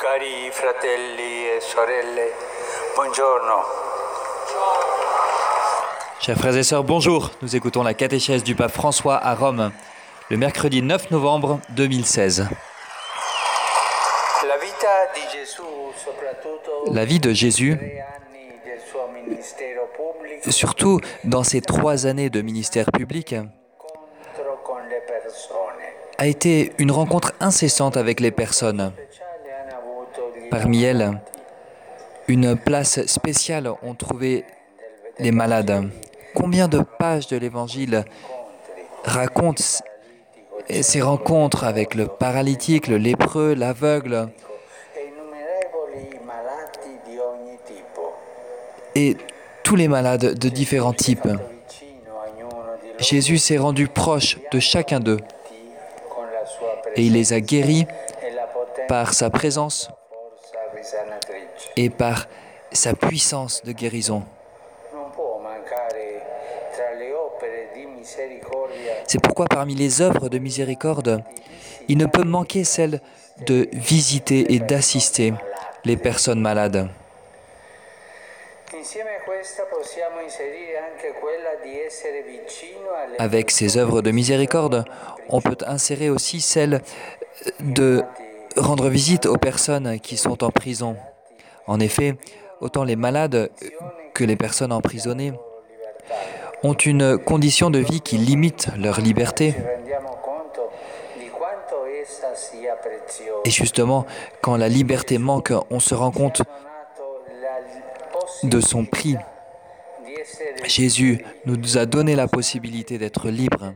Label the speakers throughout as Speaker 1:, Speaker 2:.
Speaker 1: Cari fratelli e sorelle, buongiorno.
Speaker 2: Chers frères et sœurs, bonjour. Nous écoutons la catéchèse du pape François à Rome, le mercredi 9 novembre 2016.
Speaker 1: La
Speaker 2: vie de Jésus, surtout dans ses trois années de ministère public, a été une rencontre incessante avec les personnes. Parmi elles, une place spéciale ont trouvé les malades. Combien de pages de l'Évangile racontent ces rencontres avec le paralytique, le lépreux, l'aveugle et tous les malades de différents types? Jésus s'est rendu proche de chacun d'eux et il les a guéris par sa présence. Et par sa puissance de guérison. C'est pourquoi parmi les œuvres de miséricorde, il ne peut manquer celle de visiter et d'assister les personnes malades. Avec ces œuvres de miséricorde, on peut insérer aussi celle de rendre visite aux personnes qui sont en prison. En effet, autant les malades que les personnes emprisonnées ont une condition de vie qui limite leur liberté. Et justement, quand la liberté manque, on se rend compte de son prix. Jésus nous a donné la possibilité d'être libres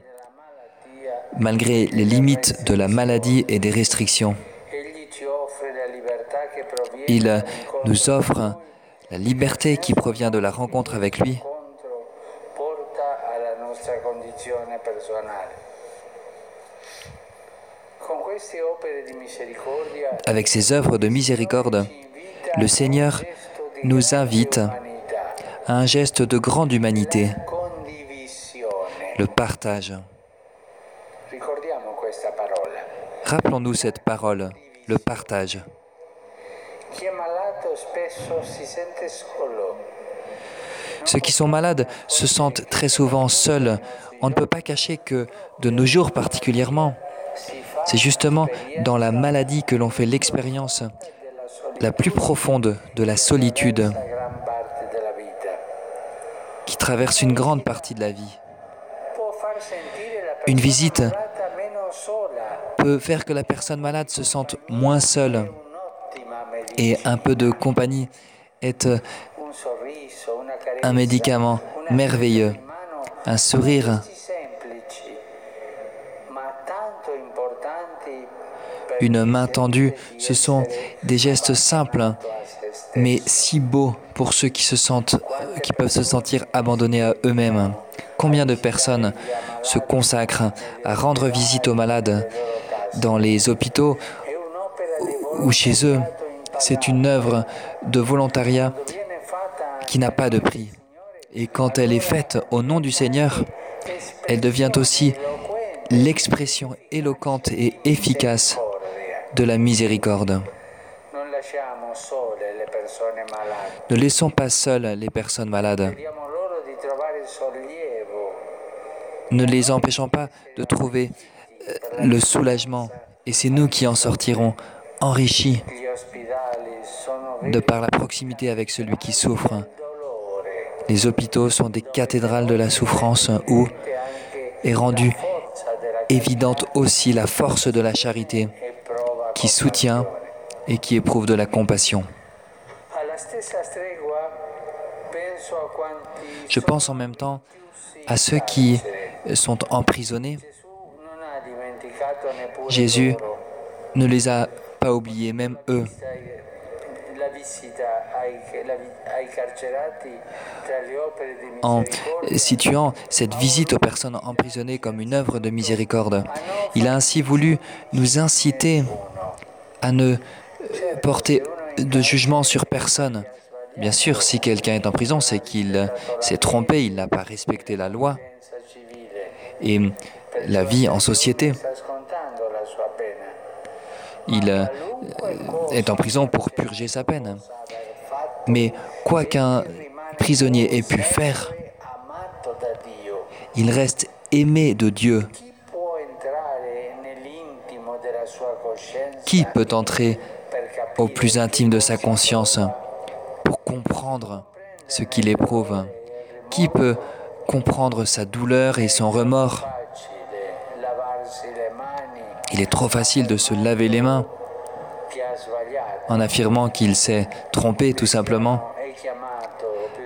Speaker 2: malgré les limites de la maladie et des restrictions. Il nous offre la liberté qui provient de la rencontre avec lui Avec ses œuvres de miséricorde, le Seigneur nous invite à un geste de grande humanité, le partage. Rappelons-nous cette parole, le partage. Ceux qui sont malades se sentent très souvent seuls. On ne peut pas cacher que, de nos jours particulièrement, c'est justement dans la maladie que l'on fait l'expérience la plus profonde de la solitude qui traverse une grande partie de la vie. Une visite peut faire que la personne malade se sente moins seule et un peu de compagnie est
Speaker 1: carezza,
Speaker 2: un médicament merveilleux, un sourire, une main tendue. Ce sont des gestes simples, mais si beaux pour ceux qui se sentent, qui peuvent se sentir abandonnés à eux-mêmes. Combien de personnes se consacrent à rendre visite aux malades dans les hôpitaux ou chez eux C'est une œuvre de volontariat qui n'a pas de prix. Et quand elle est faite au nom du Seigneur, elle devient aussi l'expression éloquente et efficace de la miséricorde. Ne laissons pas seules les personnes malades. Ne les empêchons pas de trouver euh, le soulagement. Et c'est nous qui en sortirons enrichis de par la proximité avec celui qui souffre. Les hôpitaux sont des cathédrales de la souffrance où est rendue évidente aussi la force de la charité qui soutient et qui éprouve de la compassion. Je pense en même temps à ceux qui sont emprisonnés. Jésus ne les a pas oubliés, même eux. En situant cette visite aux personnes emprisonnées comme une œuvre de miséricorde, il a ainsi voulu nous inciter à ne euh, porter de jugement sur personne. Bien sûr, si quelqu'un est en prison, c'est qu'il s'est trompé, il n'a pas respecté la loi et la vie en société. Il euh, est en prison pour purger sa peine. Mais quoi qu'un prisonnier ait pu faire, il reste aimé de Dieu. Qui peut entrer au plus intime de sa conscience pour comprendre ce qu'il éprouve? Qui peut comprendre sa douleur et son remords? Il est trop facile de se laver les mains en affirmant qu'il s'est trompé tout simplement.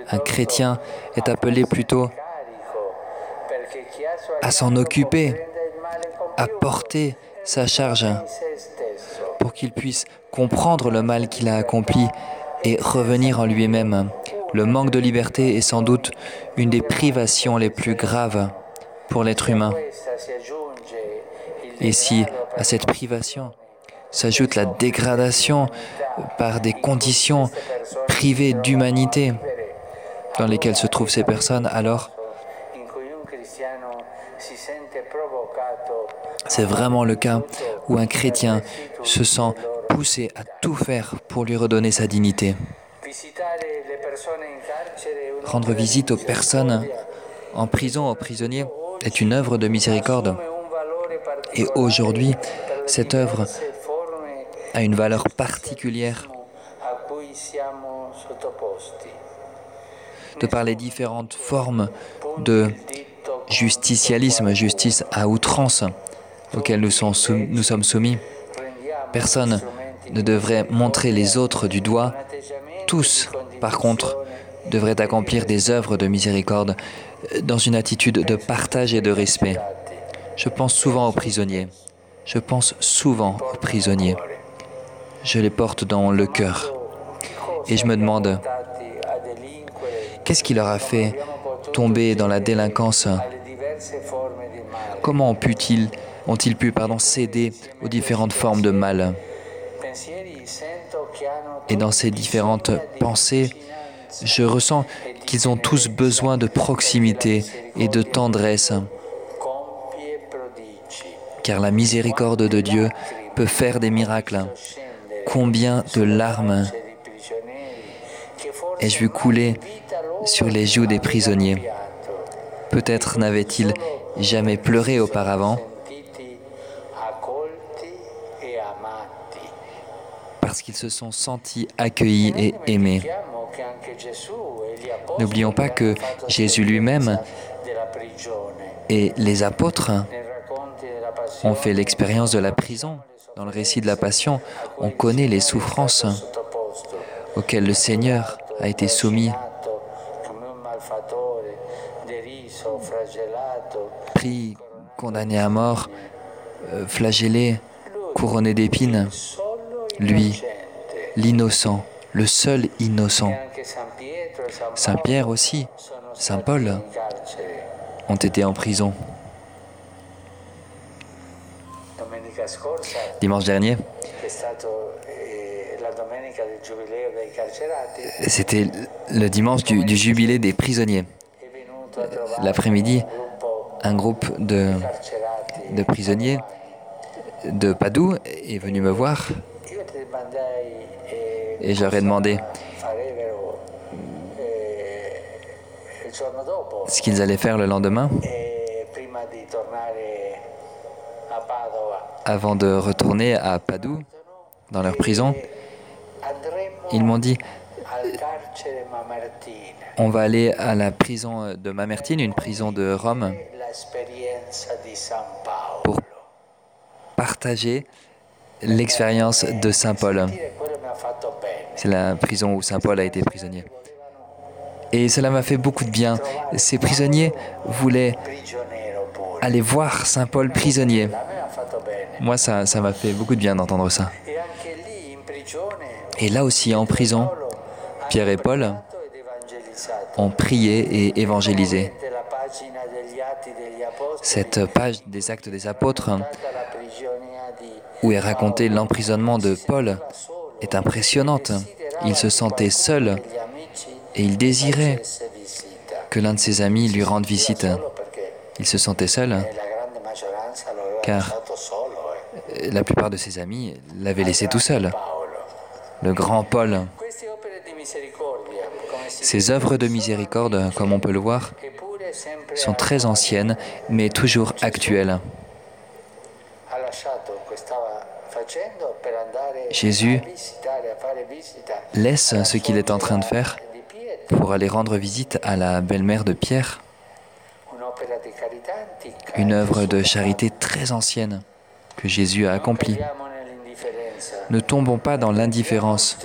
Speaker 2: Un chrétien est appelé plutôt à s'en occuper, à porter sa charge pour qu'il puisse comprendre le mal qu'il a accompli et revenir en lui-même. Le manque de liberté est sans doute une des privations les plus graves pour l'être humain. Et si à cette privation s'ajoute la dégradation par des conditions privées d'humanité dans lesquelles se trouvent ces personnes, alors c'est vraiment le cas où un chrétien se sent poussé à tout faire pour lui redonner sa dignité. Rendre visite aux personnes en prison, aux prisonniers, est une œuvre de miséricorde. Et aujourd'hui, cette œuvre a une valeur particulière de par les différentes formes de justicialisme, justice à outrance auxquelles nous, sommes soumis. Personne ne devrait montrer les autres du doigt. Tous, par contre, devraient accomplir des œuvres de miséricorde dans une attitude de partage et de respect. Je pense souvent aux prisonniers. Je pense souvent aux prisonniers. Je les porte dans le cœur. Et je me demande, qu'est-ce qui leur a fait tomber dans la délinquance? Comment ont-ils ont-ils pu pardon, céder aux différentes formes de mal? Et dans ces différentes pensées, je ressens qu'ils ont tous besoin de proximité et de tendresse, car la miséricorde de Dieu peut faire des miracles. Combien de larmes ai-je vu couler sur les joues des prisonniers Peut-être n'avaient-ils jamais pleuré auparavant, parce qu'ils se sont sentis accueillis et aimés. N'oublions pas que Jésus lui-même et les apôtres ont fait l'expérience de la prison. Dans le récit de la Passion, on connaît les souffrances auxquelles le Seigneur a été soumis, pris, condamné à mort, euh, flagellé, couronné d'épines lui, l'innocent, le seul innocent. Saint Pierre aussi, Saint Paul ont été en prison. Dimanche dernier, c'était le dimanche du, jubilé des prisonniers. L'après-midi, un groupe de, de prisonniers de Padoue est venu me voir et j'aurais demandé ce qu'ils allaient faire le lendemain avant de retourner à Padoue, dans leur prison. Ils m'ont dit, on va aller à la prison de Mamertine, une prison de Rome, pour partager l'expérience de Saint Paul. C'est la prison où Saint Paul a été prisonnier. Et cela m'a fait beaucoup de bien. Ces prisonniers voulaient aller voir Saint Paul prisonnier. Moi, ça m'a fait beaucoup de bien d'entendre ça. Et là aussi, en prison, Pierre et Paul ont prié et évangélisé. Cette page des actes des apôtres, où est raconté l'emprisonnement de Paul, est impressionnante. Il se sentait seul et il désirait que l'un de ses amis lui rende visite. Il se sentait seul car la plupart de ses amis l'avaient laissé tout seul. Le grand Paul. Ces œuvres de miséricorde, comme on peut le voir, sont très anciennes, mais toujours actuelles. Jésus laisse ce qu'il est en train de faire pour aller rendre visite à la belle-mère de Pierre, une œuvre de charité très ancienne que Jésus a accomplie. Ne tombons pas dans l'indifférence,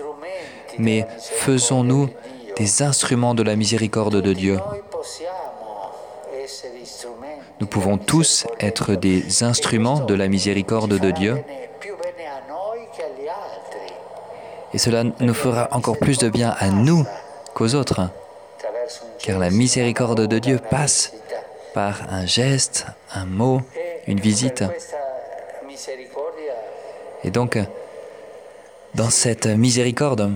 Speaker 2: mais faisons-nous des instruments de la miséricorde de Dieu. Nous pouvons tous être des instruments de la miséricorde de Dieu. Et cela nous fera encore plus de bien à nous qu'aux autres. Car la miséricorde de Dieu passe par un geste, un mot, une visite. Et donc, dans cette miséricorde,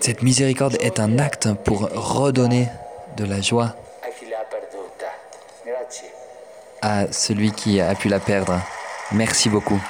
Speaker 2: cette miséricorde est un acte pour redonner de la joie à celui qui a pu la perdre. Merci beaucoup.